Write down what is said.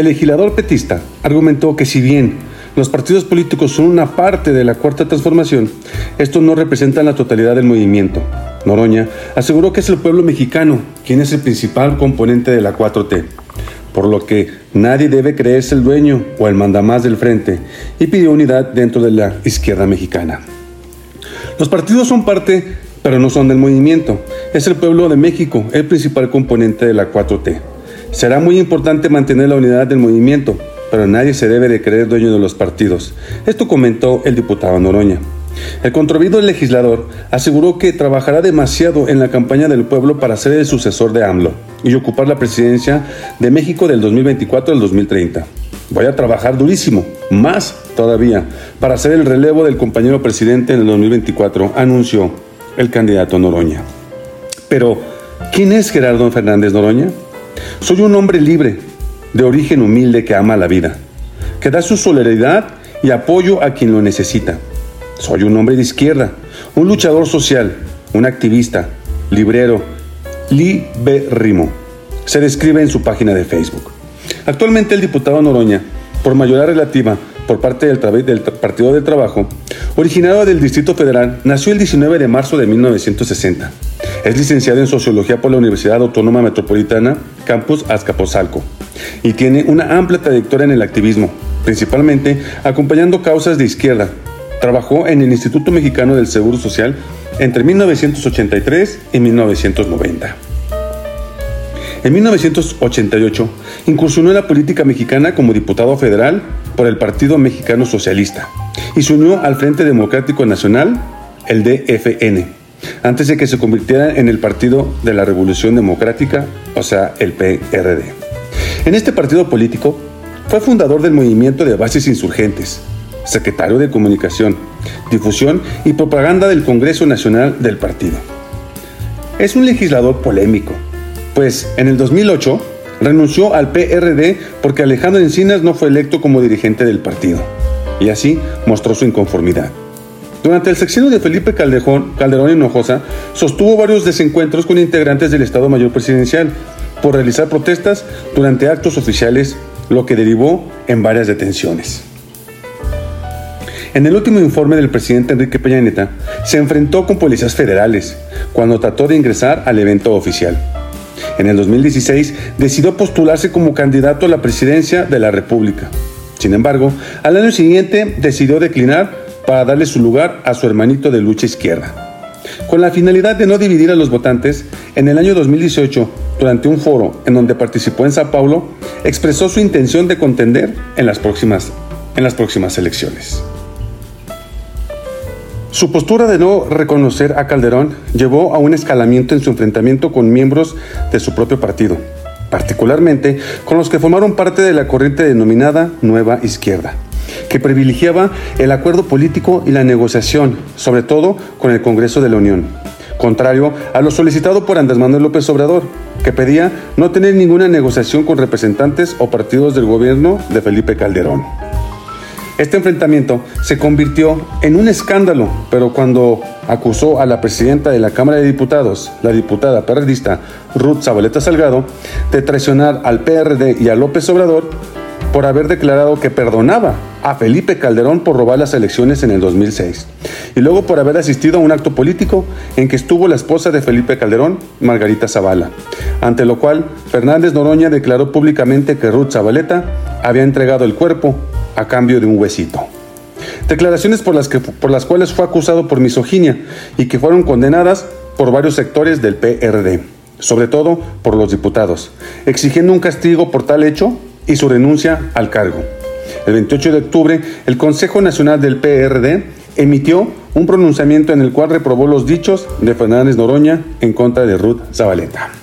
El legislador petista argumentó que si bien los partidos políticos son una parte de la cuarta transformación, estos no representan la totalidad del movimiento. Noroña aseguró que es el pueblo mexicano quien es el principal componente de la 4T, por lo que nadie debe creerse el dueño o el mandamás del frente, y pidió unidad dentro de la izquierda mexicana. Los partidos son parte, pero no son del movimiento. Es el pueblo de México el principal componente de la 4T. Será muy importante mantener la unidad del movimiento, pero nadie se debe de creer dueño de los partidos. Esto comentó el diputado Noroña. El controvertido legislador aseguró que trabajará demasiado en la campaña del pueblo para ser el sucesor de AMLO y ocupar la presidencia de México del 2024 al 2030. Voy a trabajar durísimo, más todavía, para ser el relevo del compañero presidente en el 2024, anunció el candidato Noroña. Pero, ¿quién es Gerardo Fernández Noroña? Soy un hombre libre, de origen humilde que ama la vida, que da su solidaridad y apoyo a quien lo necesita. Soy un hombre de izquierda, un luchador social, un activista, librero, libérrimo. Se describe en su página de Facebook. Actualmente el diputado Noroña, por mayoría relativa por parte del, del Partido del Trabajo, originario del Distrito Federal, nació el 19 de marzo de 1960. Es licenciado en Sociología por la Universidad Autónoma Metropolitana, Campus Azcapotzalco, y tiene una amplia trayectoria en el activismo, principalmente acompañando causas de izquierda. Trabajó en el Instituto Mexicano del Seguro Social entre 1983 y 1990. En 1988 incursionó en la política mexicana como diputado federal por el Partido Mexicano Socialista y se unió al Frente Democrático Nacional, el DFN antes de que se convirtiera en el Partido de la Revolución Democrática, o sea, el PRD. En este partido político fue fundador del movimiento de bases insurgentes, secretario de Comunicación, Difusión y Propaganda del Congreso Nacional del partido. Es un legislador polémico, pues en el 2008 renunció al PRD porque Alejandro Encinas no fue electo como dirigente del partido, y así mostró su inconformidad. Durante el sexenio de Felipe Calderón, Calderón Hinojosa, sostuvo varios desencuentros con integrantes del Estado Mayor Presidencial por realizar protestas durante actos oficiales, lo que derivó en varias detenciones. En el último informe del presidente Enrique Peña Nieto, se enfrentó con policías federales cuando trató de ingresar al evento oficial. En el 2016 decidió postularse como candidato a la presidencia de la República. Sin embargo, al año siguiente decidió declinar para darle su lugar a su hermanito de lucha izquierda. Con la finalidad de no dividir a los votantes, en el año 2018, durante un foro en donde participó en Sao Paulo, expresó su intención de contender en las próximas, en las próximas elecciones. Su postura de no reconocer a Calderón llevó a un escalamiento en su enfrentamiento con miembros de su propio partido, particularmente con los que formaron parte de la corriente denominada Nueva Izquierda que privilegiaba el acuerdo político y la negociación, sobre todo con el Congreso de la Unión, contrario a lo solicitado por Andrés Manuel López Obrador, que pedía no tener ninguna negociación con representantes o partidos del gobierno de Felipe Calderón. Este enfrentamiento se convirtió en un escándalo, pero cuando acusó a la presidenta de la Cámara de Diputados, la diputada periodista Ruth Zabaleta Salgado, de traicionar al PRD y a López Obrador, por haber declarado que perdonaba a Felipe Calderón por robar las elecciones en el 2006 y luego por haber asistido a un acto político en que estuvo la esposa de Felipe Calderón, Margarita Zavala, ante lo cual Fernández Noroña declaró públicamente que Ruth Zabaleta había entregado el cuerpo a cambio de un huesito. Declaraciones por las, que, por las cuales fue acusado por misoginia y que fueron condenadas por varios sectores del PRD, sobre todo por los diputados, exigiendo un castigo por tal hecho y su renuncia al cargo. El 28 de octubre, el Consejo Nacional del PRD emitió un pronunciamiento en el cual reprobó los dichos de Fernández Noroña en contra de Ruth Zabaleta.